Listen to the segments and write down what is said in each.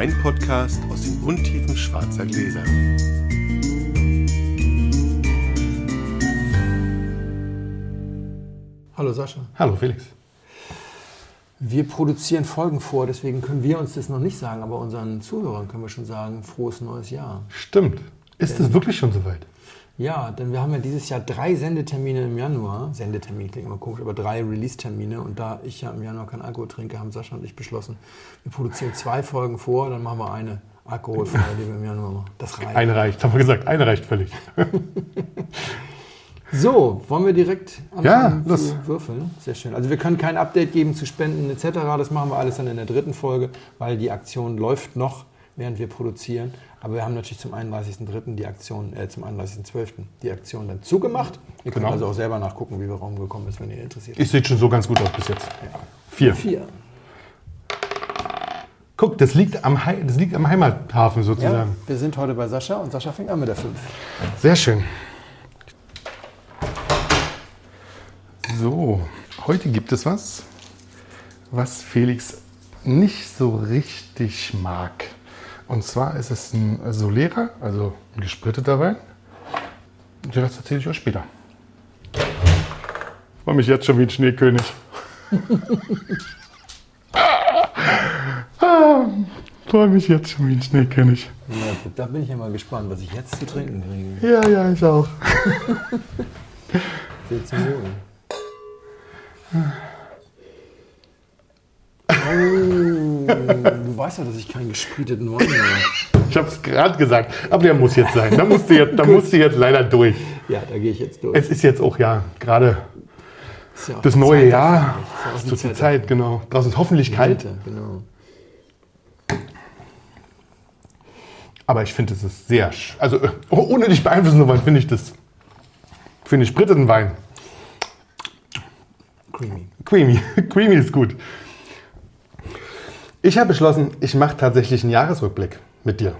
Weinpodcast aus den Untiefen schwarzer Gläser. Hallo Sascha. Hallo Felix. Wir produzieren Folgen vor, deswegen können wir uns das noch nicht sagen, aber unseren Zuhörern können wir schon sagen, frohes neues Jahr. Stimmt. Ist es wirklich schon soweit? Ja, denn wir haben ja dieses Jahr drei Sendetermine im Januar. Sendetermin klingt immer komisch, aber drei Release-Termine. Und da ich ja im Januar kein Alkohol trinke, haben Sascha und ich beschlossen, wir produzieren zwei Folgen vor, dann machen wir eine alkoholfreie, die wir im Januar machen. Das reicht. Eine reicht, haben wir gesagt, eine reicht völlig. So, wollen wir direkt Ja, anfangen los. zu würfeln? Sehr schön. Also wir können kein Update geben zu Spenden etc. Das machen wir alles dann in der dritten Folge, weil die Aktion läuft noch, während wir produzieren. Aber wir haben natürlich zum 31.03. die Aktion, äh, zum 31.12. die Aktion dann zugemacht. Ihr könnt Genau. also auch selber nachgucken, wie wir rumgekommen ist, wenn ihr interessiert Ich sehe schon so ganz gut aus bis jetzt. Vier. Vier. Guck, das liegt am, Hei- das liegt am Heimathafen Ja, sozusagen. wir sind heute bei Sascha und Sascha fängt an mit der 5. Sehr schön. So, heute gibt es was, was Felix nicht so richtig mag. Und zwar ist es ein Solera, also ein gespritteter Wein. Den Rest erzähle ich euch später. Ich freue mich jetzt schon wie ein Schneekönig. ah, freue mich jetzt schon wie ein Schneekönig. Ja, da bin ich ja mal gespannt, was ich jetzt zu trinken kriege. Ja, ja, ich auch. Sehr zum Wohl. Oh, du weißt ja, dass ich keinen gespriteten Wein habe. Ich habe es gerade gesagt, aber der muss jetzt sein. Da musst du jetzt, da musst du jetzt leider durch. Ja, da gehe ich jetzt durch. Es ist jetzt auch ja gerade ja das neue Zeit Jahr. dafür. Ist die Zeit genau. Draußen ist hoffentlich kalt, Winter, genau. aber ich finde, es ist sehr, also äh, ohne dich beeinflussen zu wollen, finde ich das, finde ich spritteten Wein. Creamy. Creamy, creamy ist gut. Ich habe beschlossen, ich mache tatsächlich einen Jahresrückblick mit dir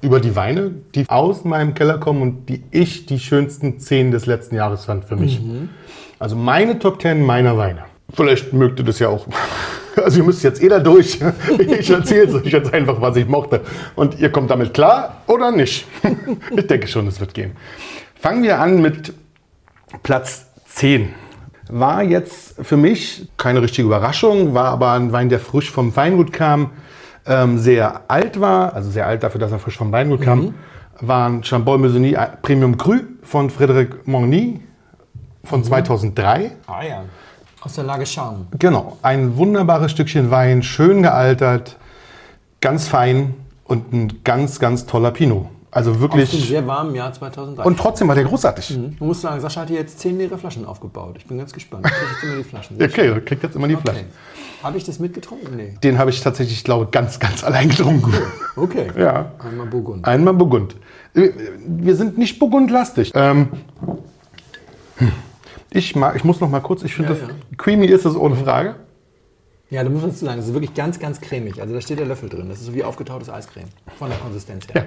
über die Weine, die aus meinem Keller kommen und die ich die schönsten zehn des letzten Jahres fand für mich. Also meine Top 10 meiner Weine. Vielleicht mögt ihr das ja auch. Also ihr müsst jetzt eh da durch. Ich erzähle euch jetzt einfach, was ich mochte. Und ihr kommt damit klar oder nicht. Ich denke schon, es wird gehen. Fangen wir an mit Platz 10. War jetzt für mich keine richtige Überraschung, war aber ein Wein, der frisch vom Weingut kam, ähm, sehr alt war, also sehr alt dafür, dass er frisch vom Weingut kam, war ein Chambol Meusonnier Premium Cru von Frédéric Mogny von 2003. Ah ja. Aus der Lage Charme. Genau, ein wunderbares Stückchen Wein, schön gealtert, ganz fein und ein ganz, ganz toller Pinot. Also Aus dem wirklich. sehr warmen Jahr 2003. Und trotzdem war der großartig. Man muss sagen, Sascha hat hier jetzt zehn leere Flaschen aufgebaut. Ich bin ganz gespannt. Ich kriege jetzt immer die Flaschen. Okay, du kriegst jetzt immer die Okay. Flaschen. Habe ich das mitgetrunken? Nee. Den habe ich tatsächlich, ich glaube, ganz, ganz allein getrunken. Okay. Ja. Einmal Burgund. Einmal Burgund. Wir sind nicht Burgundlastig. Ähm, hm. ich, mag, ich muss noch mal kurz, ich finde, Ja, das ja. creamy ist es ohne Frage. Ja, da muss man zu sagen, es ist wirklich ganz, ganz cremig. Also da steht der Löffel drin. Das ist so wie aufgetautes Eiscreme. Von der Konsistenz her.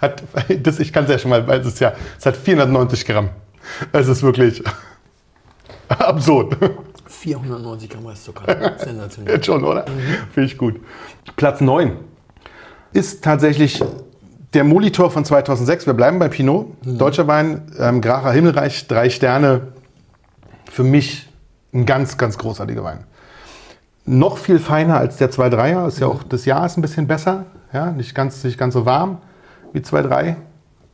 Hat, das, ich kann es ja schon mal, weil es ist ja, es hat 490 Gramm. Es ist wirklich absurd. 490 Gramm Restzucker. Sensationell. Jetzt schon, oder? Finde ich gut. Platz 9 ist tatsächlich der Molitor von 2006. Wir bleiben bei Pinot. Deutscher Wein, ähm, Gracher Himmelreich, drei Sterne. Für mich ein ganz, ganz großartiger Wein. Noch viel feiner als der 2-3er. Ist ja auch, das Jahr ist ein bisschen besser. Ja, nicht ganz, nicht ganz so warm wie 2-3.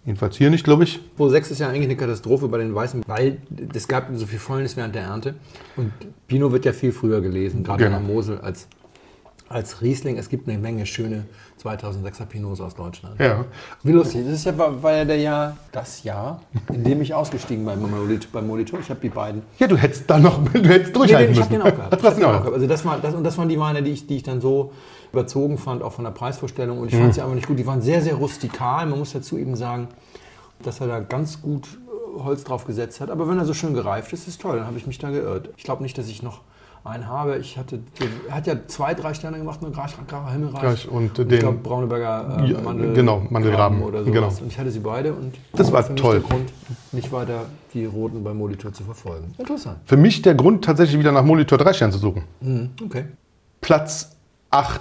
Jedenfalls hier nicht, glaube ich. Pro 6 ist ja eigentlich eine Katastrophe bei den Weißen, weil es gab so viel Fäulnis während der Ernte. Und Pinot wird ja viel früher gelesen, gerade Genau. in der Mosel, als, als Riesling. Es gibt eine Menge schöne 2006er Pinots aus Deutschland. Ja. Wie lustig. Das ist ja, war, ja der Jahr, das Jahr, in dem ich ausgestiegen bin beim Molitor. Beim Molitor. Ich habe die beiden. Ja, du hättest da noch, du hättest Nee, durchhalten nee, ich habe müssen. den auch gehabt. Ach, Ich du hast hab ihn den auch gehabt. gehabt. Also das, war, das, und das waren die Weine, die ich, die ich dann so überzogen fand, auch von der Preisvorstellung. Und ich Mhm. fand sie aber nicht gut. Die waren sehr, sehr rustikal. Man muss dazu eben sagen, dass er da ganz gut äh, Holz drauf gesetzt hat. Aber wenn er so schön gereift ist, ist toll. Dann habe ich mich da geirrt. Ich glaube nicht, dass ich noch einen habe. Ich hatte, er hat ja zwei, drei Sterne gemacht, nur Gracher Himmelreich. Gleich, und ich den- glaube Brauneberger äh, Mandel, genau, Mandelgraben. oder sowas. Genau. Und ich hatte sie beide und Das war mich toll. der Grund, nicht weiter die Roten beim Molitor zu verfolgen. Interessant. Für mich der Grund, tatsächlich wieder nach Molitor 3 Sternen zu suchen. Okay. Platz 8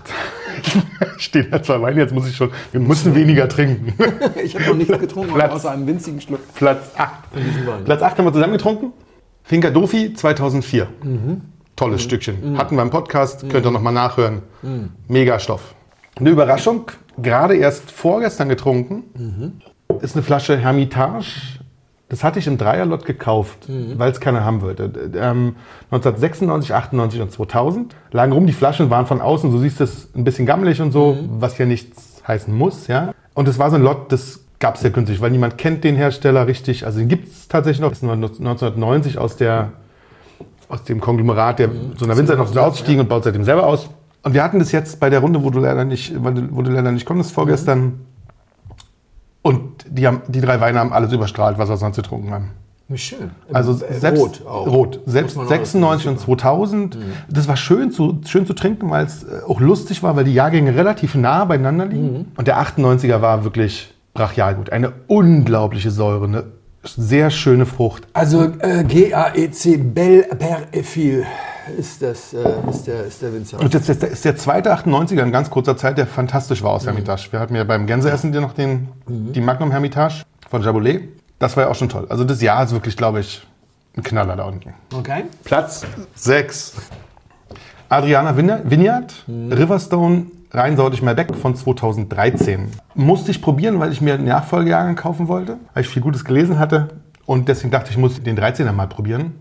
Stehen da zwei Weine, jetzt muss ich schon, wir müssen weniger trinken. Ich habe noch nichts getrunken, Platz. außer einem winzigen Schluck Platz 8. von diesem Wein. Platz 8 haben wir zusammen getrunken. Finca Dofi 2004. Tolles Stückchen. Hatten wir im Podcast, könnt ihr nochmal nachhören. Mega Stoff. Eine Überraschung, gerade erst vorgestern getrunken, ist eine Flasche Hermitage. Das hatte ich im Dreierlot gekauft, weil es keiner haben wollte. Ähm, 1996, 98 und 2000 lagen rum. Die Flaschen waren von außen, so siehst du es, ein bisschen gammelig und so, was ja nichts heißen muss. Ja? Und es war so ein Lot, das gab es ja günstig, weil niemand kennt den Hersteller richtig. Also den gibt es tatsächlich noch. Das ist 1990 aus, der, aus dem Konglomerat, der so einer Winzer noch so ausgestiegen und baut seitdem selber aus. Und wir hatten das jetzt bei der Runde, wo du leider nicht, wo du, leider nicht konntest vorgestern. Und die, haben, die drei Weine haben alles überstrahlt, was wir sonst getrunken haben. Wie schön. Also Äh, selbst rot auch. rot. Selbst Muss man auch 96 und 2000. Das war schön zu, schön zu trinken, weil es äh, auch lustig war, weil die Jahrgänge relativ nah beieinander liegen. Und der 98er war wirklich brachial gut. Eine unglaubliche Säure, eine sehr schöne Frucht. Also äh, GAEC Bel Per Efil ist, das, äh, ist, der, ist der Winzer. Und das ist der- ist der zweite 98er in ganz kurzer Zeit, der fantastisch war aus Hermitage. Wir hatten ja beim Gänseessen dir noch den, die Magnum Hermitage von Jaboulet. Das war ja auch schon toll. Also das Jahr ist wirklich, glaube ich, ein Knaller da unten. Okay. Platz 6. Adriana Vine- Vineyard, Riverstone, Rheinsaudig Malbec von 2013. Musste ich probieren, weil ich mir einen Nachfolgejahrgang kaufen wollte, weil ich viel Gutes gelesen hatte. Und deswegen dachte ich, ich muss den 13er mal probieren.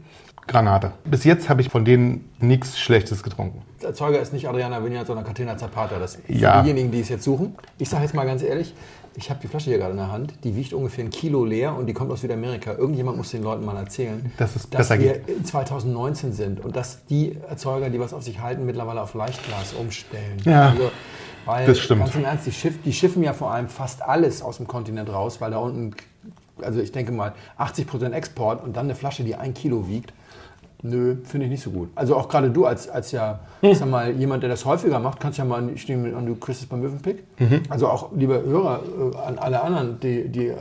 Granate. Bis jetzt habe ich von denen nichts Schlechtes getrunken. Der Erzeuger ist nicht Adriana Vineyard, sondern Catena Zapata. Das sind Ja. diejenigen, die es jetzt suchen. Ich sage jetzt mal ganz ehrlich, ich habe die Flasche hier gerade in der Hand. Die wiegt ungefähr ein Kilo leer und die kommt aus Südamerika. Irgendjemand muss den Leuten mal erzählen, Dass es dass wir geht. in 2019 sind und dass die Erzeuger, die was auf sich halten, mittlerweile auf Leichtglas umstellen. Ja, Also, weil, das stimmt. Ganz im Ernst, die, Schiff, die schiffen ja vor allem fast alles aus dem Kontinent raus, weil da unten, also ich denke mal, 80% Export und dann eine Flasche, die ein Kilo wiegt. Nö, finde ich nicht so gut. Also auch gerade du als, als ja, Hm. sag mal, jemand, der das häufiger macht, kannst ja mal, ich nehme an, du kriegst es beim Möwenpick. Mhm. Also auch, liebe Hörer, äh, an alle anderen, die, die äh,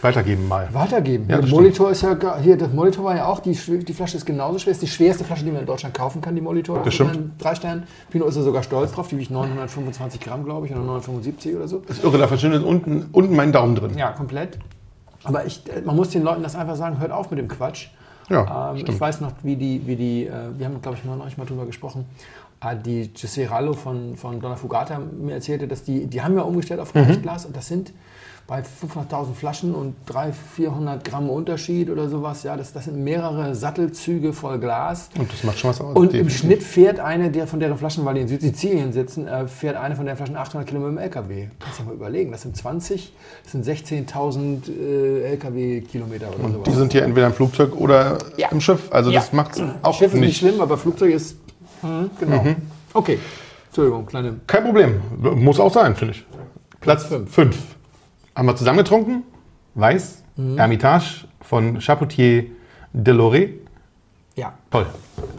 Weitergeben mal. weitergeben. Ja, das Molitor ist ja, hier, das Molitor war ja auch, die, die Flasche ist genauso schwer, ist die schwerste Flasche, die man in Deutschland kaufen kann, die Molitor. Das stimmt. Drei Sternen. Pino ist er sogar stolz drauf, die wiegt 925 Gramm, glaube ich, oder 975 oder so. ist irre, da verschwindet unten, unten mein Daumen drin. Ja, komplett. Aber ich, äh, man muss den Leuten das einfach sagen, hört auf mit dem Quatsch. Ja, ähm, ich weiß noch, wie die, wie die äh, wir haben, glaube ich, mal neulich mal drüber gesprochen, die Giuseppe Rallo von, von Donna Fugata mir erzählte, dass die, die haben ja umgestellt auf Mhm. Leichtglas und das sind bei 500.000 Flaschen und 300, 400 Gramm Unterschied oder sowas, ja, das, das sind mehrere Sattelzüge voll Glas. Und das macht schon was aus. Und im. Schnitt fährt eine der von deren Flaschen, weil die in Südsizilien sitzen, äh, fährt eine von deren Flaschen 800 Kilometer dem LKW. Kannst du dir mal überlegen, das sind 20, das sind 16.000 äh, LKW-Kilometer oder Die sowas. sind hier entweder im Flugzeug oder Ja. im Schiff. Also das Ja. macht es auch Schiff ist nicht. schlimm, aber Flugzeug ist. Hm, genau. Mhm. Okay. Entschuldigung, kleine. Kein Problem. Muss auch sein, finde ich. Platz fünf. 5. Haben wir zusammen getrunken. Weiß. Mhm. Hermitage von Chapoutier Deloré. Ja. Toll.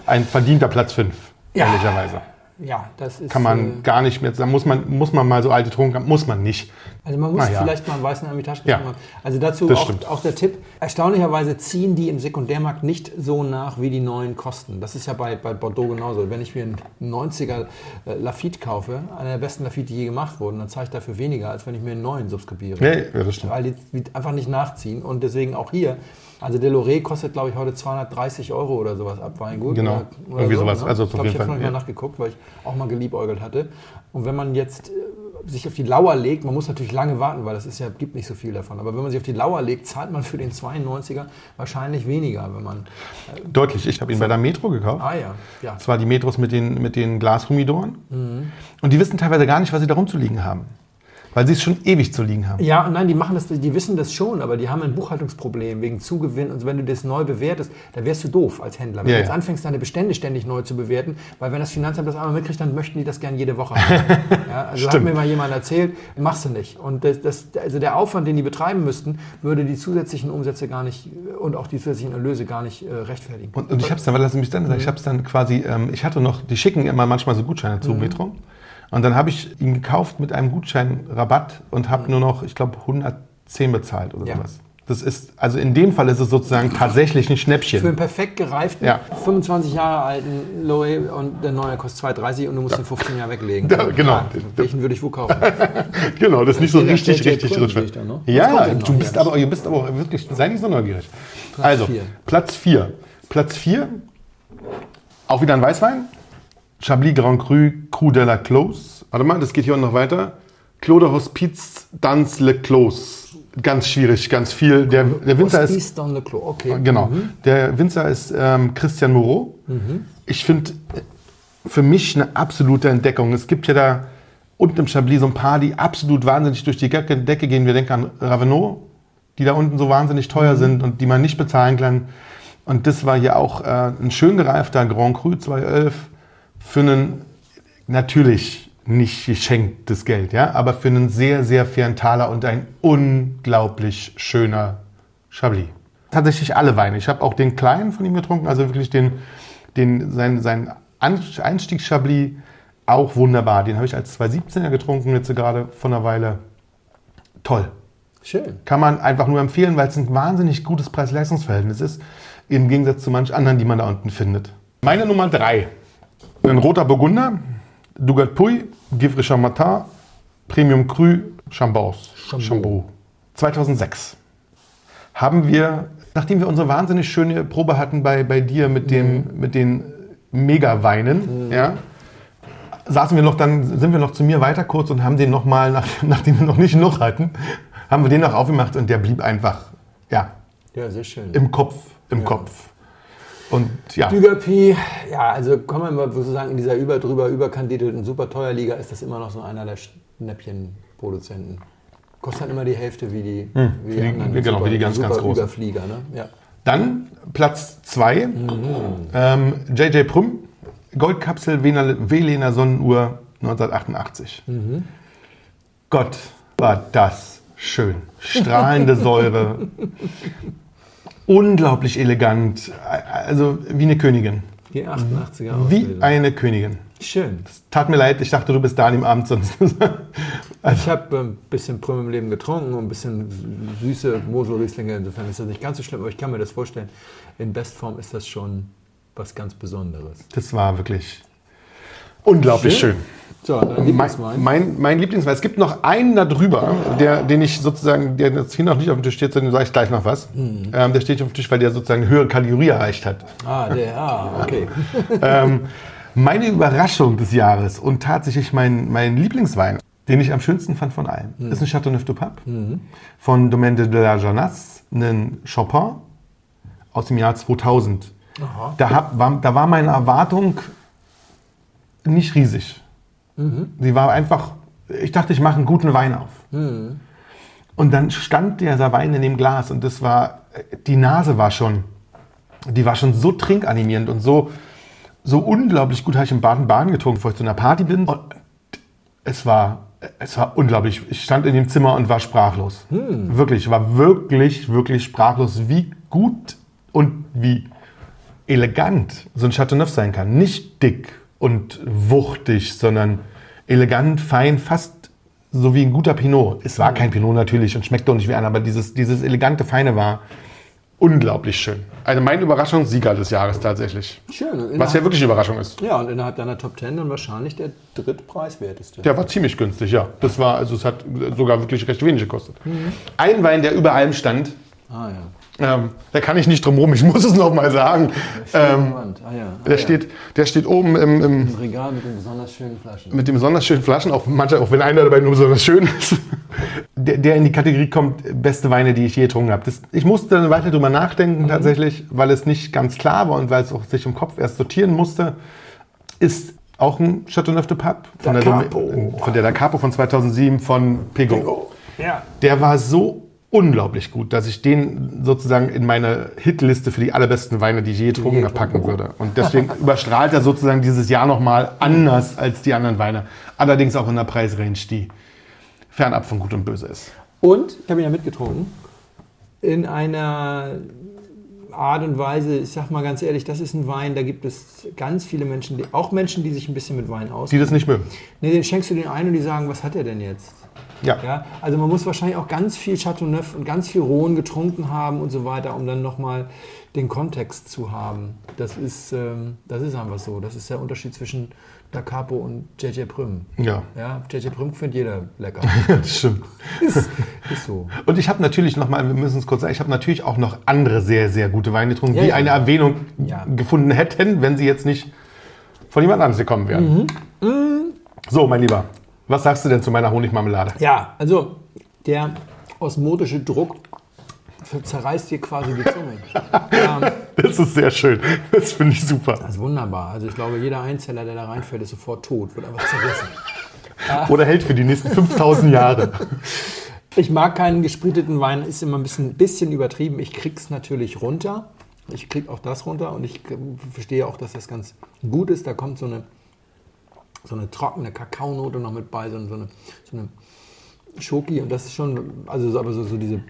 Ein verdienter Platz 5, Ja. ehrlicherweise. Ja, das ist. Kann man äh, gar nicht mehr sagen. Muss man, muss man mal so alte haben? Muss man nicht. Also man muss ja. vielleicht mal einen weißen Hermitage Ja. haben. Also dazu auch, auch der Tipp. Erstaunlicherweise ziehen die im Sekundärmarkt nicht so nach, wie die neuen kosten. Das ist ja bei, bei Bordeaux genauso. Wenn ich mir einen 90er äh, Lafitte kaufe, einer der besten Lafitte, die je gemacht wurden, dann zahle ich dafür weniger, als wenn ich mir einen neuen subskribiere. Ja, ja, das stimmt. Weil die, einfach nicht nachziehen. Und deswegen auch hier. Also Deloré kostet, glaube ich, heute 230 Euro oder sowas ab Weingut. Genau. Oder, oder Irgendwie sowas. Ne? Also ich glaube, ich habe noch nicht mal ja. nachgeguckt, weil ich auch mal geliebäugelt hatte. Und wenn man jetzt äh, sich auf die Lauer legt, man muss natürlich lange warten, weil es ist ja, gibt nicht so viel davon. Aber wenn man sich auf die Lauer legt, zahlt man für den 92er wahrscheinlich weniger, wenn man. Deutlich. Ich habe ihn bei der Metro gekauft. Ah ja, ja. Das war die Metros mit den, mit den Glashumidoren. Und die wissen teilweise gar nicht, was sie da rumzuliegen haben. Weil sie es schon ewig zu liegen haben. Ja, und nein, die machen das, die wissen das schon, aber die haben ein Buchhaltungsproblem wegen Zugewinn. Und so, wenn du das neu bewertest, da wärst du doof als Händler. Wenn Ja, du jetzt ja. anfängst, deine Bestände ständig neu zu bewerten, weil wenn das Finanzamt das einmal mitkriegt, dann möchten die das gern jede Woche haben. ja, also hat Stimmt. mir mal jemand erzählt, machst du nicht. Und das, das, also der Aufwand, den die betreiben müssten, würde die zusätzlichen Umsätze gar nicht und auch die zusätzlichen Erlöse gar nicht äh, rechtfertigen. Und, und ich habe es dann, weil lass mich dann sagen, ich habe es dann quasi, ähm, ich hatte noch, die schicken immer manchmal so Gutscheine zu Metro. Und dann habe ich ihn gekauft mit einem Gutscheinrabatt und habe nur noch, ich glaube, 110 bezahlt oder Ja. sowas. Das ist, also in dem Fall ist es sozusagen tatsächlich ein Für Schnäppchen. einen perfekt gereiften, Ja. 25 Jahre alten Loe und der neue kostet 2,30 und du musst ihn 15 Jahre weglegen. Ja, genau. Ah, welchen würde ich wo kaufen? Genau, das ist nicht so richtig, richtig ja drin. Da, ne? Ja, du bist, aber, du bist aber auch wirklich, sei nicht so neugierig. also, vier. Platz 4. Platz 4, auch wieder ein Weißwein. Chablis Grand Cru, Cru de la Clos. Warte mal, das geht hier auch noch weiter. Clos de Hospiz, dans le Clos. Ganz schwierig, ganz viel. Der, der Winzer ist Hospice dans le Clos, okay. Genau. Der Winzer ist ähm, Christian Moreau. Ich finde für mich eine absolute Entdeckung. Es gibt ja da unten im Chablis so ein paar, die absolut wahnsinnig durch die Decke gehen. Wir denken an Ravenot, die da unten so wahnsinnig teuer sind und die man nicht bezahlen kann. Und das war hier auch äh, ein schön gereifter Grand Cru 211 für einen natürlich nicht geschenktes Geld, ja, aber für einen sehr, sehr fairen Taler und ein unglaublich schöner Chablis. Tatsächlich alle Weine. Ich habe auch den kleinen von ihm getrunken, also wirklich den, den, sein, sein Einstiegs-Chablis, auch wunderbar. Den habe ich als 217er getrunken, jetzt gerade vor einer Weile. Toll. Schön. Kann man einfach nur empfehlen, weil es ein wahnsinnig gutes Preis-Leistungs-Verhältnis ist, im Gegensatz zu manch anderen, die man da unten findet. Meine Nummer drei. Ein roter Burgunder, Dugat Puy, Givre Chambertin, Premium Cru, Chambos. Chambeau. Chambeau. 2006 haben wir, nachdem wir unsere wahnsinnig schöne Probe hatten bei, bei dir mit, dem, mit den Mega-Weinen, ja, saßen wir noch, dann sind wir noch zu mir weiter kurz und haben den nochmal, nach, nachdem wir noch nicht noch hatten, haben wir den noch aufgemacht und der blieb einfach, ja, Ja, sehr schön. im Kopf, im Kopf. Und ja, Dügerpi, ja, also kann man mal sozusagen in dieser über drüber überkandidelten super teuer Liga ist das immer noch so einer der Schnäppchenproduzenten. Kostet halt immer die Hälfte wie die, wie die- genau, wie die ganz, super ganz großen. Überflieger, ne? Ja. dann Platz 2, ähm, JJ Prüm, Goldkapsel Velena Sonnenuhr 1988. Gott, war das schön. Strahlende Säure. Unglaublich elegant. Also wie eine Königin. Die 88er Wie eine Königin. Schön. Tat mir leid, ich dachte, du bist da an dem Abend sonst. Ich habe ein bisschen Prüm im Leben getrunken und ein bisschen süße Mosel-Rieslinge. Insofern ist das nicht ganz so schlimm, aber ich kann mir das vorstellen. In Bestform ist das schon was ganz Besonderes. Das war wirklich unglaublich schön. So, dann Mein, Lieblingswein. mein, mein Lieblingswein. Es gibt noch einen da drüber, der, den ich sozusagen, der jetzt hier noch nicht auf dem Tisch steht, sondern sage ich gleich noch was. Mhm. Ähm, der steht hier auf dem Tisch, weil der sozusagen eine höhere Kategorie erreicht hat. Ah, der, ah, okay. ähm, meine Überraschung des Jahres und tatsächlich mein, mein Lieblingswein, den ich am schönsten fand von allen, Mhm. ist ein Chateauneuf du Pape von Domaine de la Jeunesse, ein Champagne aus dem Jahr 2000. Aha. Da, hab, war, da war meine Erwartung nicht riesig. Sie war einfach, ich dachte, ich mache einen guten Wein auf. Und dann stand dieser Wein in dem Glas und das war, die Nase war schon, die war schon so trinkanimierend und so, so unglaublich gut, habe ich in Baden-Baden getrunken, bevor ich zu einer Party bin. Und es war, es war unglaublich. Ich stand in dem Zimmer und war sprachlos. Wirklich, ich war wirklich, wirklich sprachlos, wie gut und wie elegant so ein Chateauneuf sein kann. Nicht dick und wuchtig, sondern elegant, fein, fast so wie ein guter Pinot. Es war kein Pinot natürlich und schmeckt doch nicht wie einer, aber dieses, dieses elegante, feine war unglaublich schön. Also mein Überraschungssieger des Jahres tatsächlich. Schön. Und Was ja wirklich eine Überraschung ist. Ja, und innerhalb deiner Top 10 dann wahrscheinlich der drittpreiswerteste. Der war ziemlich günstig, ja. Das war, also es hat sogar wirklich recht wenig gekostet. Ein Wein, der über allem stand, Ah ja. Ähm, da kann ich nicht drum rum, ich muss es noch mal sagen. Ähm. Ah ja. Ah, der, ja. steht, der steht oben im, im, Im Regal mit den besonders schönen Flaschen. mit den besonders schönen Flaschen, auch, manche, auch wenn einer dabei nur besonders schön ist, der, der in die Kategorie kommt, beste Weine, die ich je getrunken habe. Das, ich musste eine Weile drüber nachdenken tatsächlich, weil es nicht ganz klar war und weil es auch sich im Kopf erst sortieren musste. Ist auch ein Chateauneuf de Pape von, Da der, Capo. von der Da Capo von 2007 von Pego. Ja. Der war so unglaublich gut, dass ich den sozusagen in meine Hitliste für die allerbesten Weine, die ich je getrunken habe, packen würde. Und deswegen überstrahlt er sozusagen dieses Jahr nochmal anders als die anderen Weine. Allerdings auch in der Preisrange, die fernab von Gut und Böse ist. Und, ich habe ihn ja mitgetrunken, in einer Art und Weise, ich sag mal ganz ehrlich, das ist ein Wein, da gibt es ganz viele Menschen, die, auch Menschen, die sich ein bisschen mit Wein Die auskennen. das nicht mögen. Nee, den schenkst du den ein und die sagen, was hat er denn jetzt? Ja. Also man muss wahrscheinlich auch ganz viel Chateauneuf und ganz viel Rhone getrunken haben und so weiter, um dann nochmal den Kontext zu haben. Das ist, ähm, das ist einfach so. Das ist der Unterschied zwischen Da Capo und JJ Prüm. Ja, Ja, JJ Prüm findet jeder lecker. das stimmt. ist, ist so. Und ich habe natürlich noch mal, wir müssen es kurz sagen, ich habe natürlich auch noch andere sehr, sehr gute Weine getrunken, Ja, die ja. eine Erwähnung Ja. gefunden hätten, wenn sie jetzt nicht von jemand anderes gekommen wären. Mhm. So, mein Lieber, was sagst du denn zu meiner Honigmarmelade? Ja, also der osmotische Druck zerreißt dir quasi die Zunge. ähm, Das ist sehr schön. Das finde ich super. das ist wunderbar. Also ich glaube, jeder Einzeller, der da reinfällt, ist sofort tot, wird einfach zerrissen. Oder hält für die nächsten 5000 Jahre. Ich mag keinen gespriteten Wein, ist immer ein bisschen, bisschen übertrieben. Ich krieg's natürlich runter. Ich krieg auch das runter und ich verstehe auch, dass das ganz gut ist. Da kommt so eine, so eine trockene Kakaonote noch mit bei, so eine, so eine, Schoki und das ist schon, also so- aber so, so diese,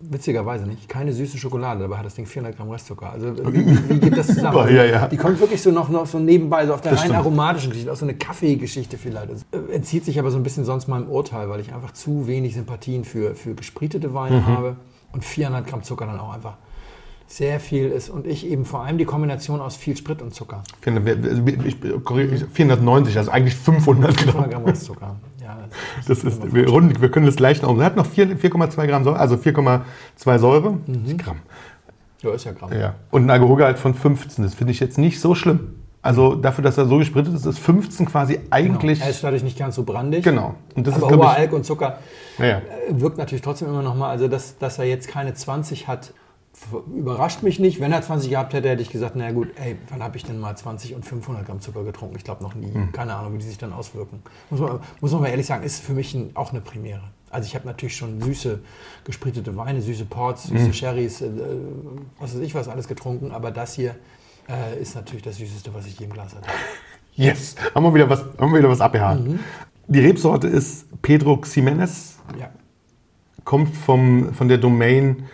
witzigerweise nicht, keine süße Schokolade, dabei hat das Ding 400 Gramm Restzucker. Also wie, wie, wie geht das zusammen? Super, ja, ja. Die kommt wirklich so noch, noch so nebenbei, so auf der Das rein stimmt. aromatischen Geschichte, auch so eine Kaffeegeschichte vielleicht. Das äh, entzieht sich aber so ein bisschen sonst meinem Urteil, weil ich einfach zu wenig Sympathien für, für gespritete Weine Mhm. habe und 400 Gramm Zucker dann auch einfach sehr viel ist. Und ich eben vor allem die Kombination aus viel Sprit und Zucker. 400, also ich, korrigiere- 490, also eigentlich 500 500 Gramm. Gramm Restzucker. Ja, Das ist, wir, runden, wir können das leicht oben. Er hat noch 4 4,2 Gramm Säure, also 4,2 Säure. Mhm. Gramm. ja, ist ja Gramm. Ja. Und ein Alkoholgehalt von 15. Das finde ich jetzt nicht so schlimm. Also dafür, dass er so gesprittet ist, ist 15 quasi eigentlich. Er ist dadurch nicht ganz so brandig. Genau. Und das aber ist, hoher ich. Alk und Zucker Ja, ja. äh, wirkt natürlich trotzdem immer noch mal. Also, dass, dass er jetzt keine 20 hat, überrascht mich nicht. Wenn er 20 gehabt hätte, hätte ich gesagt, na gut, ey, wann habe ich denn mal 20 und 500 Gramm Zucker getrunken? Ich glaube noch nie. Hm. Keine Ahnung, wie die sich dann auswirken. Muss man, muss man mal ehrlich sagen, ist für mich ein, auch eine Premiere. Also ich habe natürlich schon süße, gespritete Weine, süße Ports, Hm. süße Sherrys, äh, was weiß ich was alles getrunken. Aber das hier äh, ist natürlich das Süßeste, was ich je im Glas hatte. Yes. Haben wir wieder was, haben wir wieder was abgehakt. Mhm. Die Rebsorte ist Pedro Ximenez, Ja. kommt vom, von der Domain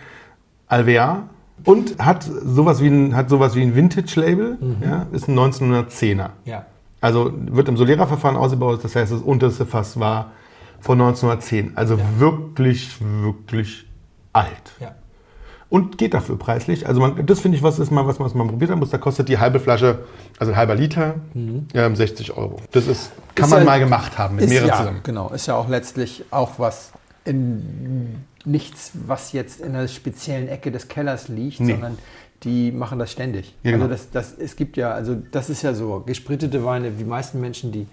Alvear und hat sowas wie ein, hat sowas wie ein Vintage-Label. Mhm. Ja, ist ein 1910er. Ja. Also wird im Solera-Verfahren ausgebaut, das heißt, das unterste Fass war von 1910. Also wirklich, wirklich alt. Ja. Und geht dafür preislich. Also man, das finde ich, was ist mal, was man man probiert haben muss. Da kostet die halbe Flasche, also ein halber Liter, ähm, 60 Euro. Das ist, kann Ist man ja- mal gemacht haben mit mehreren ja, zusammen. Genau, ist ja auch letztlich auch was in nichts, was jetzt in einer speziellen Ecke des Kellers liegt, Nee. sondern die machen das ständig. Ja, genau. Also das, das, es gibt ja, also das ist ja so, gesprittete Weine, die meisten Menschen, die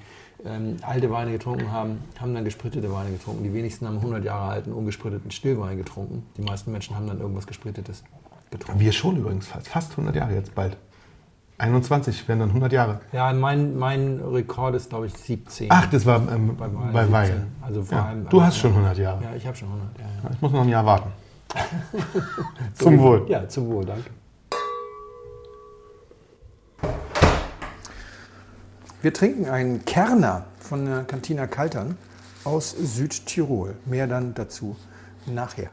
ähm, alte Weine getrunken haben, haben dann gesprittete Weine getrunken. Die wenigsten haben 100 Jahre alten, ungespritteten Stillwein getrunken. Die meisten Menschen haben dann irgendwas Gesprittetes getrunken. Wir schon übrigens, fast, fast 100 Jahre jetzt bald. 21 werden dann 100 Jahre. Ja, mein, mein Rekord ist, glaube ich, 17. Ach, das war ähm, Bei. 17. Also vor ja, allem- du hast schon 100 Jahre. Ja, ich habe schon 100. Ja, ja. Ich muss noch ein Jahr warten. Zum Wohl. Ja, zum Wohl, danke. Wir trinken einen Kerner von der Cantina Kaltern aus Südtirol. Mehr dann dazu nachher.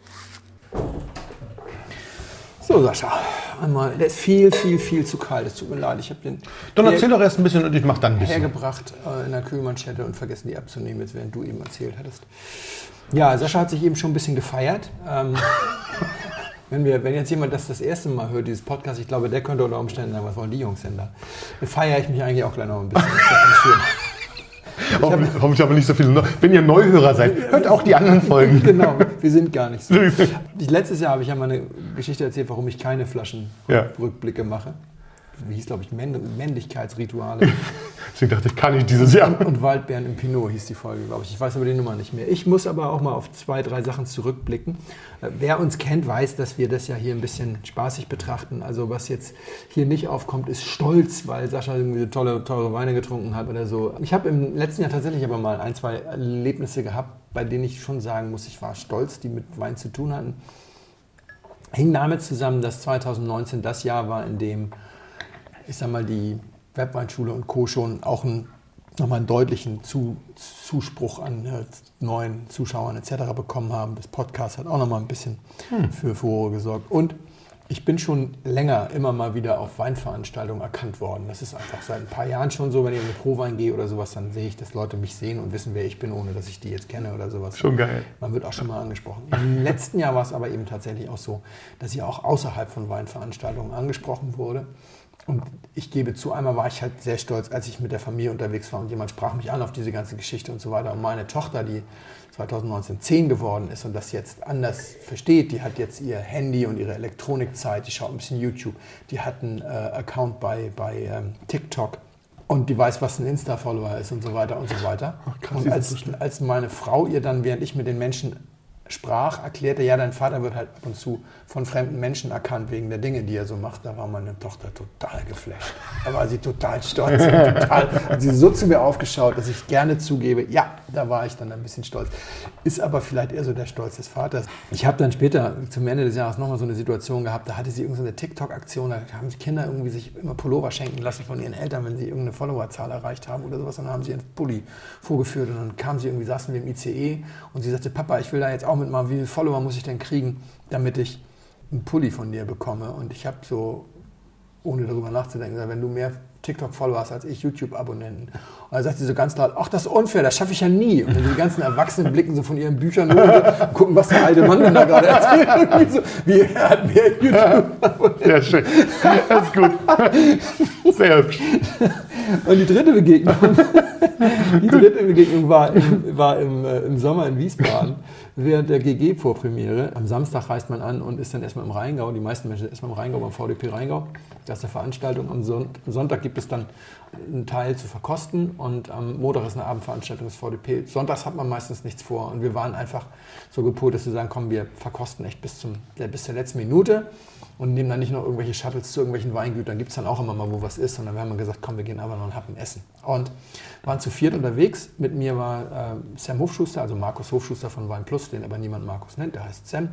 So, Sascha, einmal, der ist viel, viel, viel zu kalt. Es tut mir leid, ich habe den Dann erzähl doch erst ein bisschen und ich mach dann ein bisschen. hergebracht äh, in der Kühlmanschette und vergessen die abzunehmen, jetzt während du eben erzählt hattest. Ja, Sascha hat sich eben schon ein bisschen gefeiert. Ähm, wenn, wir, wenn jetzt jemand das das erste Mal hört, dieses Podcast, ich glaube, der könnte unter Umständen sagen, was wollen die Jungs denn da? Da feiere ich mich eigentlich auch gleich noch ein bisschen. Das ist ganz schön. Hoffentlich, hoffentlich aber nicht so viele. Wenn ihr Neuhörer seid, hört auch die anderen Folgen. Genau, wir sind gar nicht so. Letztes Jahr habe ich ja mal eine Geschichte erzählt, warum ich keine Flaschenrückblicke Ja. mache. Wie hieß, glaube ich, Männ Männlichkeitsrituale. Deswegen dachte ich, kann ich dieses Jahr. Und Waldbären im Pinot hieß die Folge, glaube ich. Ich weiß aber die Nummer nicht mehr. Ich muss aber auch mal auf zwei, drei Sachen zurückblicken. Äh, Wer uns kennt, weiß, dass wir das ja hier ein bisschen spaßig betrachten. Also was jetzt hier nicht aufkommt, ist Stolz, weil Sascha irgendwie tolle, teure Weine getrunken hat oder so. Ich habe im letzten Jahr tatsächlich aber mal ein, zwei Erlebnisse gehabt, bei denen ich schon sagen muss, ich war stolz, die mit Wein zu tun hatten. Hing damit zusammen, dass 2019 das Jahr war, in dem ich sag mal, die Webweinschule und Co. schon auch einen, nochmal einen deutlichen Zu, Zuspruch an äh, neuen Zuschauern etc. bekommen haben. Das Podcast hat auch nochmal ein bisschen für Furore gesorgt. Und Ich bin schon länger immer mal wieder auf Weinveranstaltungen erkannt worden. Das ist einfach seit ein paar Jahren schon so. Wenn ich in eine Prowein gehe oder sowas, dann sehe ich, dass Leute mich sehen und wissen, wer ich bin, ohne dass ich die jetzt kenne oder sowas. Schon geil. Man wird auch schon mal angesprochen. Im letzten Jahr war es aber eben tatsächlich auch so, dass ich auch außerhalb von Weinveranstaltungen angesprochen wurde. Und ich gebe zu, einmal war ich halt sehr stolz, als ich mit der Familie unterwegs war und jemand sprach mich an auf diese ganze Geschichte und so weiter. Und meine Tochter, die 2019 10 geworden ist und das jetzt anders versteht, die hat jetzt ihr Handy und ihre Elektronikzeit, die schaut ein bisschen YouTube, die hat einen äh, Account bei, bei ähm, TikTok und die weiß, was ein Insta-Follower ist und so weiter und so weiter. Ach, krass, und als, als meine Frau ihr dann, während ich mit den Menschen sprach, erklärte, ja, dein Vater wird halt ab und zu von fremden Menschen erkannt wegen der Dinge, die er so macht. Da war meine Tochter total geflasht. Da war sie total stolz. total, hat sie so zu mir aufgeschaut, dass ich gerne zugebe, ja, da war ich dann ein bisschen stolz. Ist aber vielleicht eher so der Stolz des Vaters. Ich habe dann später zum Ende des Jahres nochmal so eine Situation gehabt, da hatte sie irgendeine TikTok-Aktion, da haben die Kinder irgendwie sich immer Pullover schenken lassen von ihren Eltern, wenn sie irgendeine Followerzahl erreicht haben oder sowas. Dann haben sie ihren Pulli vorgeführt und dann kam sie irgendwie, saßen wir im ICE und sie sagte, Papa, ich will da jetzt auch mitmachen, wie viele Follower muss ich denn kriegen, damit ich einen Pulli von dir bekomme? Und ich habe so, ohne darüber nachzudenken, wenn du mehr TikTok-Follower hast als ich YouTube-Abonnenten. Und dann sagt sie so ganz laut, ach, das ist unfair, das schaffe ich ja nie. Und dann die ganzen Erwachsenen blicken so von ihren Büchern und gucken, was der alte Mann denn da gerade erzählt. So, wie er hat mehr YouTube-Abonnenten. Ja, schön. Das ist gut. Sehr hübsch. Und die dritte Begegnung, die dritte Begegnung war im, war im, äh, im Sommer in Wiesbaden während der GG-Vorpremiere. Am Samstag reist man an und ist dann erstmal im Rheingau. Die meisten Menschen sind erstmal im Rheingau, beim VDP Rheingau. Das ist eine Veranstaltung. Am Sonntag gibt es dann einen Teil zu verkosten und am Montag ist eine Abendveranstaltung des VDP. Sonntags hat man meistens nichts vor und wir waren einfach so gepolt, dass wir sagen, komm, wir verkosten echt bis, zum, der, bis zur letzten Minute und nehmen dann nicht noch irgendwelche Shuttles zu irgendwelchen Weingütern. Gibt es dann auch immer mal, wo was ist. Und dann haben wir gesagt, komm, wir gehen einfach noch einen Happen essen. Und waren zu viert unterwegs. Mit mir war äh, Sam Hofschuster, also Markus Hofschuster von Wein Plus, den aber niemand Markus nennt, der heißt Sam.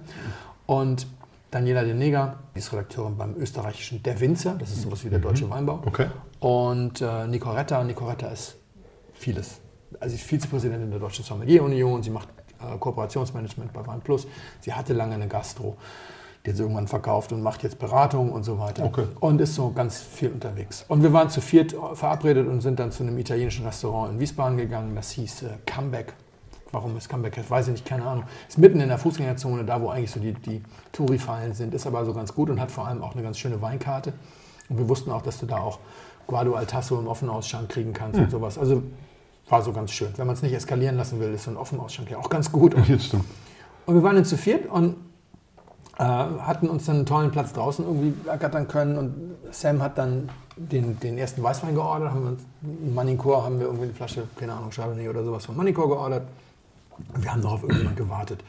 Und Daniela De Neger, die ist Redakteurin beim österreichischen Der Winzer, das ist sowas wie der deutsche Weinbau. Okay. Und äh, Nico Retta, Nico Retta ist vieles. Also sie ist Vizepräsidentin der Deutschen Sommelier Union, sie macht äh, Kooperationsmanagement bei Wein Plus. Sie hatte lange eine Gastro, die hat sie irgendwann verkauft und macht jetzt Beratung und so weiter. Okay. Und ist so ganz viel unterwegs. Und wir waren zu viert verabredet und sind dann zu einem italienischen Restaurant in Wiesbaden gegangen. Das hieß äh, Comeback. Warum es Comeback heißt, weiß ich nicht, keine Ahnung. Ist mitten in der Fußgängerzone, da wo eigentlich so die, die Touri-Fallen sind, ist aber so ganz gut und hat vor allem auch eine ganz schöne Weinkarte. Und wir wussten auch, dass du da auch Guado Altasso im Offenausschank kriegen kannst und sowas. Also war so ganz schön. Wenn man es nicht eskalieren lassen will, ist so ein Offenausschank ja auch ganz gut. Und, und wir waren dann zu viert und äh, hatten uns dann einen tollen Platz draußen irgendwie ergattern können. Und Sam hat dann den, den ersten Weißwein geordert. Haben wir uns, Manicor haben wir irgendwie eine Flasche, keine Ahnung, Chardonnay oder sowas von Manicor geordert. Und wir haben noch auf irgendjemand gewartet.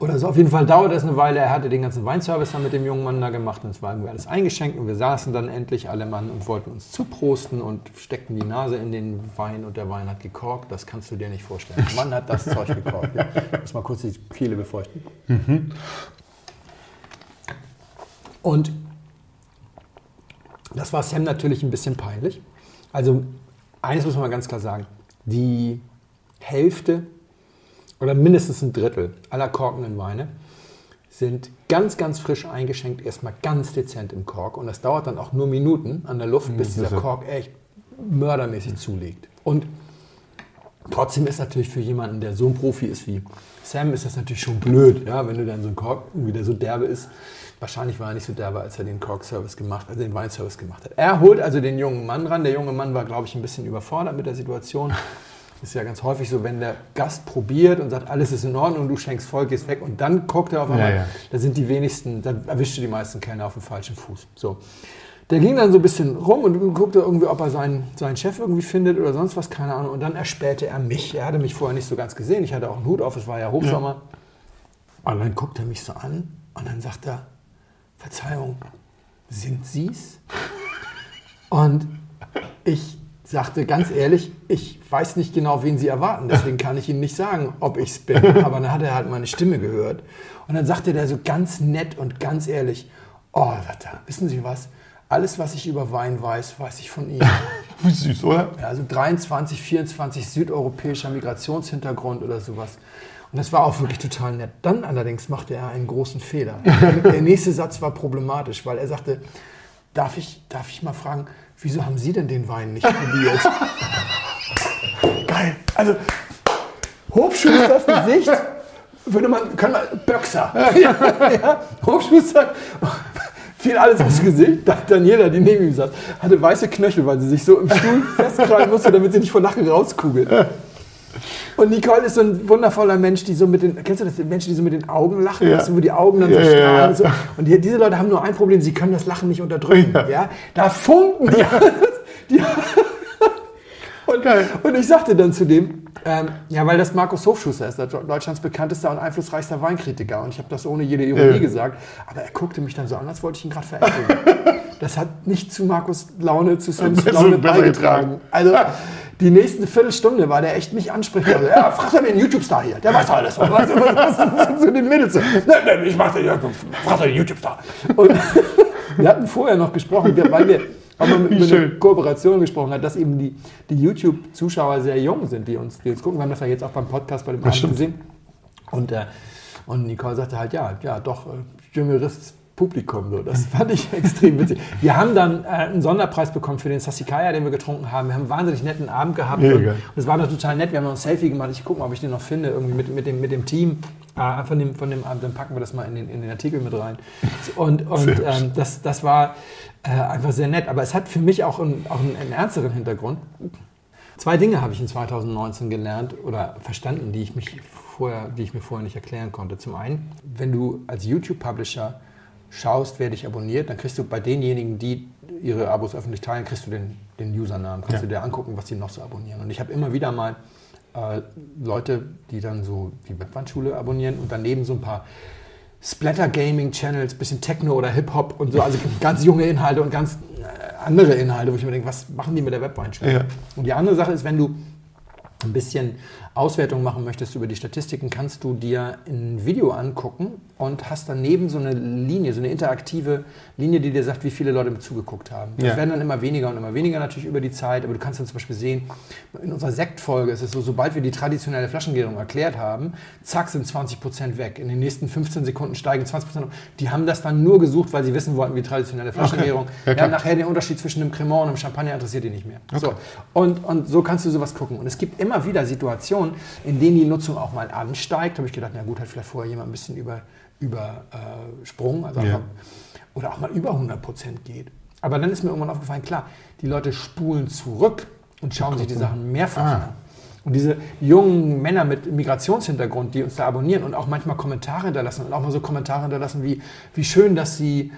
Oder so, auf jeden Fall dauerte es eine Weile. Er hatte den ganzen Weinservice dann mit dem jungen Mann da gemacht und es war irgendwie alles eingeschenkt und wir saßen dann endlich alle Mann und wollten uns zuprosten und steckten die Nase in den Wein und der Wein hat gekorkt. Das kannst du dir nicht vorstellen. Der Mann hat das Zeug gekorkt. Ja. Ich muss mal kurz die Kehle befeuchten. Und das war Sam natürlich ein bisschen peinlich. Also eines muss man mal ganz klar sagen. Die Hälfte oder mindestens ein Drittel aller korkenden Weine sind ganz, ganz frisch eingeschenkt, erstmal ganz dezent im Kork. Und das dauert dann auch nur Minuten an der Luft, bis dieser. Kork echt mördermäßig zulegt. Und trotzdem ist natürlich für jemanden, der so ein Profi ist wie Sam, ist das natürlich schon blöd, ja, wenn du dann so einen Kork, der so derbe ist. Wahrscheinlich war er nicht so derbe, als er den Kork-Service gemacht, also den Weinservice gemacht hat. Er holt also den jungen Mann ran. Der junge Mann war, glaube ich, ein bisschen überfordert mit der Situation. Ist ja ganz häufig so, wenn der Gast probiert und sagt, alles ist in Ordnung und du schenkst voll, gehst weg und dann guckt er auf einmal, Ja, ja. da sind die wenigsten, da erwischt du die meisten Kellner auf dem falschen Fuß. So. Der ging dann so ein bisschen rum und guckte irgendwie, ob er seinen, seinen Chef irgendwie findet oder sonst was, keine Ahnung. Und dann erspähte er mich. Er hatte mich vorher nicht so ganz gesehen. Ich hatte auch einen Hut auf, es war ja Hochsommer. Und dann guckt er mich so an und dann sagt er, Verzeihung, sind Sie's? Und ich sagte ganz ehrlich, ich weiß nicht genau, wen Sie erwarten, deswegen kann ich Ihnen nicht sagen, ob ich es bin. Aber dann hat er halt meine Stimme gehört. Und dann sagte der so ganz nett und ganz ehrlich, oh, sagt er, wissen Sie was? Alles, was ich über Wein weiß, weiß ich von Ihnen. Wie süß, oder? Ja, also 23, 24 südeuropäischer Migrationshintergrund oder sowas. Und das war auch wirklich total nett. Dann allerdings machte er einen großen Fehler. Der nächste Satz war problematisch, weil er sagte, darf ich, darf ich mal fragen, wieso haben Sie denn den Wein nicht probiert? Geil. Also, Hofschusters Gesicht würde man, kann man, Böxer. ja, ja, Hofschuster fiel alles aufs Gesicht. Daniela, die neben ihm saß, hatte weiße Knöchel, weil sie sich so im Stuhl festkrallen musste, damit sie nicht vor Lachen rauskugelt. Und Nicole ist so ein wundervoller Mensch, die so mit den, kennst du das, Menschen, die so mit den Augen lachen, Ja. wo die Augen dann so Ja, strahlen und so. Und die, diese Leute haben nur ein Problem, sie können das Lachen nicht unterdrücken. Ja. Da funken die. die und, und ich sagte dann zu dem, ähm, ja, weil das Markus Hofschuster ist, Deutschlands bekanntester und einflussreichster Weinkritiker. Und ich habe das ohne jede Ironie gesagt. Aber er guckte mich dann so an, als wollte ich ihn gerade veräppeln. das hat nicht zu Markus Laune, zu Sams Laune beigetragen. Also die nächste Viertelstunde war der echt nicht ansprechbar. Also, ja, frag doch den YouTube-Star hier, der weiß doch alles. Und was, was, was, zu den Mädels. Nein, nein, ich mach den, frag doch den YouTube-Star. Und wir hatten vorher noch gesprochen, wir- weil wir auch mal mit, mit einer. Kooperation gesprochen hat, dass eben die, die YouTube-Zuschauer sehr jung sind, die uns, die uns gucken. Wir haben das ja jetzt auch beim Podcast bei dem Abend gesehen. Und, äh, und Nicole sagte halt, ja, ja, doch, äh, jüngeres Publikum. So. Das fand ich extrem witzig. Wir haben dann äh, einen Sonderpreis bekommen für den Sassikaya, den wir getrunken haben. Wir haben einen wahnsinnig netten Abend gehabt. Ja, und geil. es war noch total nett. Wir haben noch ein Selfie gemacht. Ich gucke mal, ob ich den noch finde, irgendwie mit, mit, dem, mit dem Team. Äh, von, dem, von dem Abend, dann packen wir das mal in den, in den Artikel mit rein. Und, und ähm, das, das war äh, einfach sehr nett. Aber es hat für mich auch einen, auch einen, einen ernsteren Hintergrund. Zwei Dinge habe ich in 2019 gelernt oder verstanden, die ich, mich vorher, die ich mir vorher nicht erklären konnte. Zum einen, wenn du als YouTube-Publisher schaust, wer dich abonniert, dann kriegst du bei denjenigen, die ihre Abos öffentlich teilen, kriegst du den, den Usernamen, kannst Ja. du dir angucken, was die noch so abonnieren. Und ich habe immer wieder mal äh, Leute, die dann so die Webwandschule abonnieren und daneben so ein paar Splatter-Gaming-Channels, bisschen Techno oder Hip-Hop und so, also ganz junge Inhalte und ganz äh, andere Inhalte, wo ich mir denke, was machen die mit der Webweinschule? Ja. Und die andere Sache ist, wenn du ein bisschen Auswertung machen möchtest über die Statistiken, kannst du dir ein Video angucken und hast daneben so eine Linie, so eine interaktive Linie, die dir sagt, wie viele Leute mit zugeguckt haben. Das Ja. werden dann immer weniger und immer weniger natürlich über die Zeit, aber du kannst dann zum Beispiel sehen, in unserer Sektfolge ist es so, sobald wir die traditionelle Flaschengärung erklärt haben, zack, sind 20 Prozent weg. In den nächsten 15 Sekunden steigen 20 Prozent. Die haben das dann nur gesucht, weil sie wissen wollten, wie traditionelle Flaschengärung. Ja, Ja, klar. nachher den Unterschied zwischen einem Cremant und einem Champagner interessiert die nicht mehr. So. Und, und so kannst du sowas gucken. Und es gibt immer wieder Situationen, in denen die Nutzung auch mal ansteigt. Da habe ich gedacht, na gut, hat vielleicht vorher jemand ein bisschen über, über äh, also Ja. oder auch mal über 100 Prozent geht. Aber dann ist mir irgendwann aufgefallen, klar, die Leute spulen zurück und schauen sich die Sachen mehrfach Ah. an. Und diese jungen Männer mit Migrationshintergrund, die uns da abonnieren und auch manchmal Kommentare hinterlassen und auch mal so Kommentare hinterlassen wie, wie schön, dass sie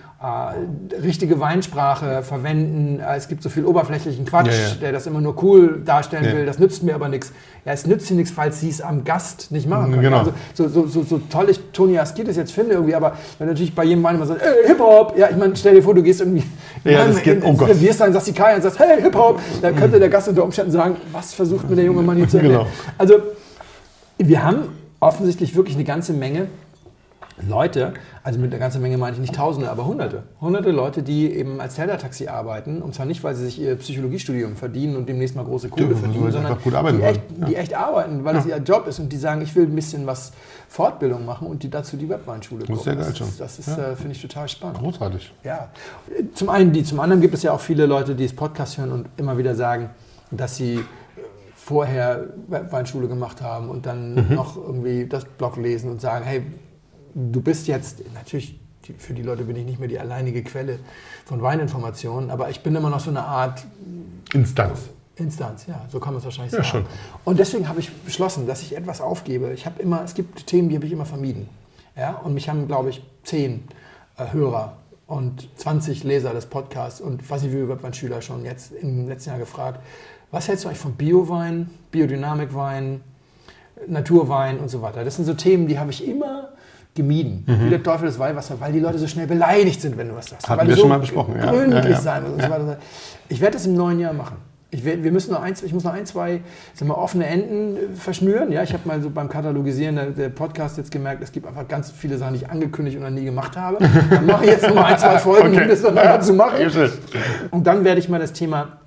richtige Weinsprache verwenden. Äh, es gibt so viel oberflächlichen Quatsch, Ja, ja. der das immer nur cool darstellen Ja. will. Das nützt mir aber nichts. Ja, es nützt ihnen nichts, falls sie es am Gast nicht machen können. Genau. Also, so, so, so, so toll ich Toni Askidis jetzt finde irgendwie, aber wenn natürlich bei jedem Wein immer sagt, ey, Hip-Hop, ja, ich meine, stell dir vor, du gehst irgendwie Ja, in, das geht- in, oh Gott. in, wirst dann Sassikai und sagst, hey, Hip-Hop, dann könnte der Gast unter Umständen sagen, was versucht mir der junge Mann hier zu erklären? Genau. Also, wir haben offensichtlich wirklich eine ganze Menge Leute, also mit einer ganzen Menge meine ich nicht Tausende, aber Hunderte. Hunderte Leute, die eben als Teller-Taxi arbeiten. Und zwar nicht, weil sie sich ihr Psychologiestudium verdienen und demnächst mal große Kohle Ja, verdienen, sondern einfach gut arbeiten die, echt, die echt arbeiten, weil es ihr Job ist und die sagen, ich will ein bisschen was Fortbildung machen und die dazu die Webweinschule Das ist geil das schon. ist, das ist Ja. äh, finde ich, total spannend. Großartig. Ja, zum einen die, zum anderen gibt es ja auch viele Leute, die das Podcast hören und immer wieder sagen, dass sie äh, vorher Weinschule gemacht haben und dann Mhm. noch irgendwie das Blog lesen und sagen, hey, du bist jetzt, natürlich für die Leute bin ich nicht mehr die alleinige Quelle von Weininformationen, aber ich bin immer noch so eine Art Instanz. Instanz, ja, so kann man es wahrscheinlich Ja, sagen. schon. Und deswegen habe ich beschlossen, dass ich etwas aufgebe. Ich habe immer, es gibt Themen, die habe ich immer vermieden. Ja, und mich haben, glaube ich, zehn äh, Hörer und 20 Leser des Podcasts und ich weiß nicht, wie viele Webweinschüler schon jetzt im letzten Jahr gefragt, was hältst du eigentlich von Biowein, Biodynamikwein, Naturwein und so weiter? Das sind so Themen, die habe ich immer gemieden. Wie der Teufel das Weihwasser, weil die Leute so schnell beleidigt sind, wenn du was sagst. Hatten weil wir du schon mal besprochen, ja. Gründlich Ja, ja. sein und Ja. so weiter. Ich werde das im neuen Jahr machen. Ich, werd, wir müssen noch ein, ich muss noch ein, zwei sagen wir, offene Enden äh, verschnüren. Ja, ich habe mal so beim Katalogisieren der, der Podcast jetzt gemerkt, es gibt einfach ganz viele Sachen, die ich angekündigt und noch nie gemacht habe. Dann mache ich jetzt noch mal ein, zwei Folgen, um das dann mal zu machen. Ja. Und dann werde ich mal das Thema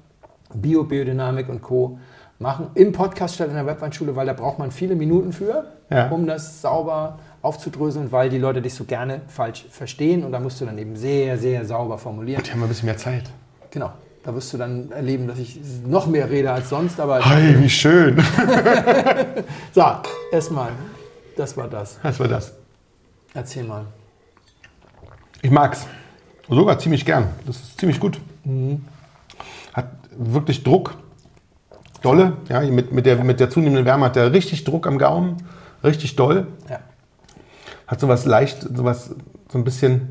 Bio, Biodynamik und Co. machen. Im Podcast statt in der Webweinschule, weil da braucht man viele Minuten für, Ja. um das sauber aufzudröseln, weil die Leute dich so gerne falsch verstehen und da musst du dann eben sehr, sehr sauber formulieren. Die haben ein bisschen mehr Zeit. Genau. Da wirst du dann erleben, dass ich noch mehr rede als sonst, aber Hey, wie schön. so, erstmal, das war das. Was war das? Erzähl mal. Ich mag's. Sogar ziemlich gern. Das ist ziemlich gut. Hat wirklich Druck. Dolle. Ja, mit, mit, der, mit der zunehmenden Wärme hat er richtig Druck am Gaumen. Richtig doll. Ja. Hat sowas leicht, sowas, so ein bisschen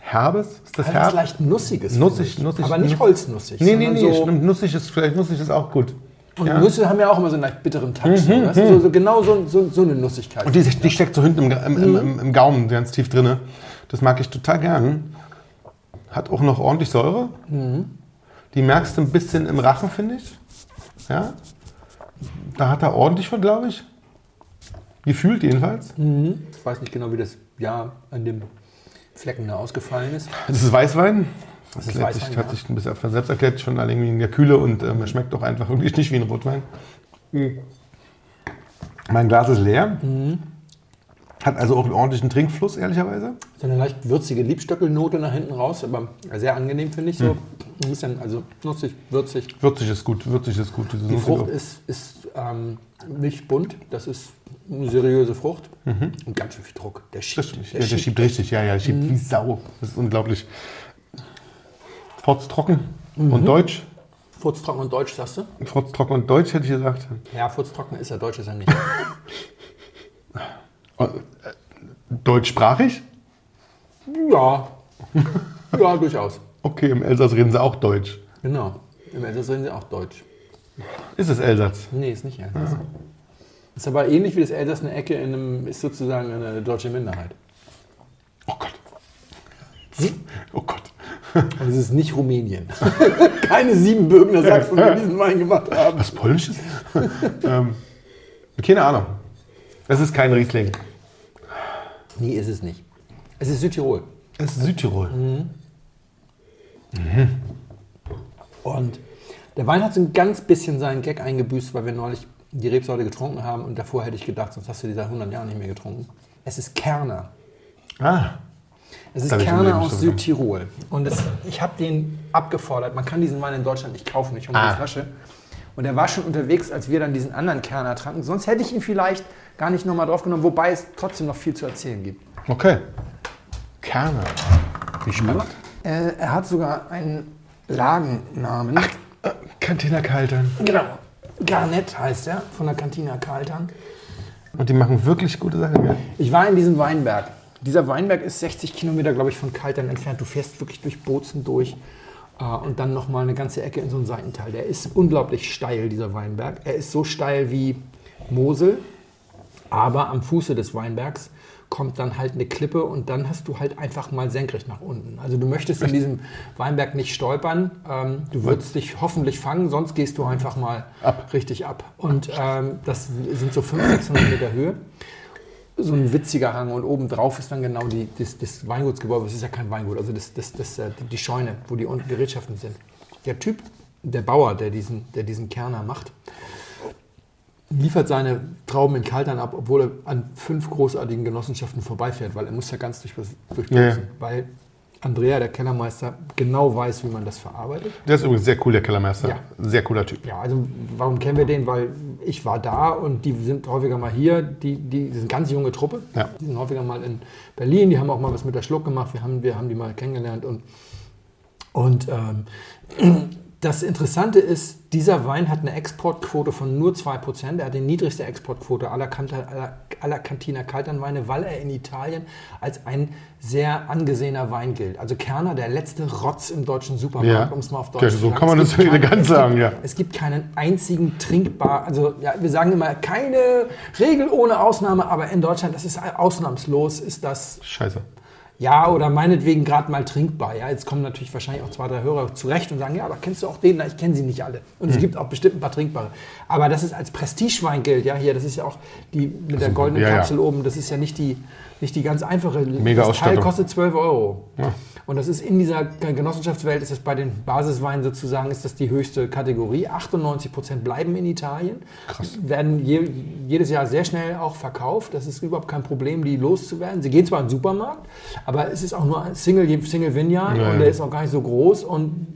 Herbes. Ist das Also herb? leicht Nussiges. Nussig, nussig. Aber nicht nuss- holznussig. Nee, nee, nee. So, Stimmt. Nussig ist, vielleicht nussig ist auch gut. und Ja. Mhm, Nüsse haben ja auch immer so einen bitteren Touch. so, weißt du? so, so genau so, so, so eine Nussigkeit. Und die, die steckt so hinten im, im, im, im, im Gaumen ganz tief drin. Das mag ich total gern. Hat auch noch ordentlich Säure. Die merkst du ein bisschen im Rachen, finde ich. Ja. Da hat er ordentlich von, glaube ich. Gefühlt jedenfalls. ich weiß nicht genau, wie das Jahr an dem Flecken da ausgefallen ist. Das ist Weißwein. Das ist erklärt Weißwein, sich, hat ja. sich ein bisschen von selbst erklärt, schon allein wegen der Kühle und ähm, er schmeckt doch einfach wirklich nicht wie ein Rotwein. Mein Glas ist leer. Hat also auch einen ordentlichen Trinkfluss, ehrlicherweise. So eine leicht würzige Liebstöckelnote nach hinten raus, aber sehr angenehm, finde ich. So Hm. ein bisschen, also nussig, würzig. Würzig ist gut, würzig ist gut. Die Frucht ist, ist ähm, nicht bunt, das ist eine seriöse Frucht und ganz schön viel Druck. Der schiebt. Stimmt. ja, der schiebt richtig, ja, ja, der schiebt wie Sau. Das ist unglaublich. Furztrocken und Deutsch. Furztrocken und Deutsch, sagst du? Furztrocken und Deutsch hätte ich gesagt. Ja, furztrocken ist er, Deutsch ist er nicht. Äh, Deutschsprachig? ja, ja, durchaus. Okay, im Elsass reden sie auch Deutsch. Genau. Im Elsass reden sie auch Deutsch. Ist es Elsass? Nee, ist nicht Elsass. Ist aber ähnlich wie das Elsass eine Ecke in einem, ist sozusagen eine deutsche Minderheit. Oh Gott. Oh Gott. Und es ist nicht Rumänien. Keine Siebenbürgener Sachsen, die diesen Wein gemacht haben. Was Polnisches? ähm, keine Ahnung. Es ist kein Riesling. Nee, ist es nicht. Es ist Südtirol. Es ist Südtirol. Und der Wein hat so ein ganz bisschen seinen Gag eingebüßt, weil wir neulich die Rebsorte getrunken haben und davor hätte ich gedacht, sonst hast du die seit 100 Jahren nicht mehr getrunken. Es ist Kerner. Ah, Es ist ich Kerner aus Südtirol. Und es, ich habe den abgefordert. Man kann diesen Wein in Deutschland nicht kaufen, nicht um Ah. die Flasche. Und er war schon unterwegs, als wir dann diesen anderen Kerner tranken. Sonst hätte ich ihn vielleicht gar nicht nochmal drauf genommen, wobei es trotzdem noch viel zu erzählen gibt. okay. Kerner. Wie spannend. Äh, er hat sogar einen Lagennamen. Äh, Cantina Kaltern. Genau. Garnett heißt er, von der Cantina Kaltern. Und die machen wirklich gute Sachen. Ja? Ich war in diesem Weinberg. Dieser Weinberg ist 60 Kilometer, glaube ich, von Kaltern entfernt. Du fährst wirklich durch Bozen durch äh, und dann nochmal eine ganze Ecke in so einen Seitental. Der ist unglaublich steil, dieser Weinberg. Er ist so steil wie Mosel, aber am Fuße des Weinbergs kommt dann halt eine Klippe und dann hast du halt einfach mal senkrecht nach unten. Also du möchtest in diesem Weinberg nicht stolpern. Ähm, du würdest dich hoffentlich fangen, sonst gehst du einfach mal Ab. richtig ab. Und ähm, das sind so 500, 600 Meter Höhe so ein witziger Hang und obendrauf ist dann genau die, das, das Weingutsgebäude. Es ist ja kein Weingut, also das, das, das, äh, die Scheune, wo die Gerätschaften sind. Der Typ, der Bauer, der diesen, der diesen Kerner macht, liefert seine Trauben in Kaltern ab, obwohl er an fünf großartigen Genossenschaften vorbeifährt, weil er muss ja ganz durch, durch Ja, weil Andrea, der Kellermeister, genau weiß, wie man das verarbeitet. Der ist übrigens sehr cool, der Kellermeister. Ja. Sehr cooler Typ. Ja, also warum kennen wir den? Weil ich war da und die sind häufiger mal hier. Die, die, die sind eine ganz junge Truppe. Ja. Die sind häufiger mal in Berlin. Die haben auch mal was mit der Schluck gemacht. Wir haben, wir haben die mal kennengelernt. Und, und ähm, das Interessante ist, dieser Wein hat eine Exportquote von nur 2%. Er hat die niedrigste Exportquote aller, aller, aller Cantina Kalternweine, weil er in Italien als ein sehr angesehener Wein gilt. Also Kerner, der letzte Rotz im deutschen Supermarkt, Ja. um es mal auf Deutsch zu so sagen. kann man Es das elegant keinen- sagen, gibt, ja. Es gibt keinen einzigen trinkbar, also ja, wir sagen immer keine Regel ohne Ausnahme, aber in Deutschland, das ist ausnahmslos, ist das Scheiße. Ja, oder meinetwegen gerade mal trinkbar. Ja, jetzt kommen natürlich wahrscheinlich auch zwei, drei Hörer zurecht und sagen, ja, aber kennst du auch den? Na, ich kenne sie nicht alle. Und es gibt auch bestimmt ein paar trinkbare. Aber das ist als Prestigewein gilt, ja, hier, das ist ja auch die mit der goldenen ja, ja. Kapsel oben, das ist ja nicht die, nicht die ganz einfache. Mega das Teil kostet 12 Euro. Ja. Und das ist in dieser Genossenschaftswelt, ist das bei den Basisweinen sozusagen, ist das die höchste Kategorie. 98 Prozent bleiben in Italien. Krass. Werden je, jedes Jahr sehr schnell auch verkauft. Das ist überhaupt kein Problem, die loszuwerden. Sie gehen zwar in den Supermarkt, aber es ist auch nur ein Single, Single Vineyard Ja, und ja. der ist auch gar nicht so groß. Und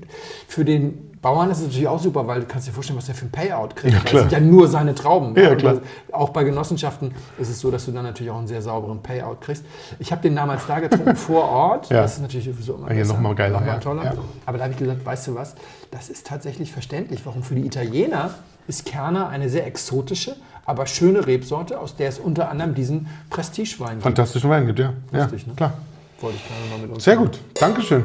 für den Bauern ist es natürlich auch super, weil du kannst dir vorstellen, was der für ein Payout kriegt. Ja, es sind ja nur seine Trauben. Ja, klar. Auch bei Genossenschaften ist es so, dass du dann natürlich auch einen sehr sauberen Payout kriegst. Ich habe den damals da getrunken vor Ort. Ja. Das ist natürlich sowieso immer Hier besser. noch mal geiler, Noch mal ja. toller. Ja. Aber da habe ich gesagt, weißt du was, das ist tatsächlich verständlich. Warum für die Italiener ist Kerner eine sehr exotische, aber schöne Rebsorte, aus der es unter anderem diesen Prestigewein gibt. Fantastischen Wein gibt, ja. Ja, Lustig, ne? klar. Wollte ich gerne mal mit uns Sehr gut. Dankeschön.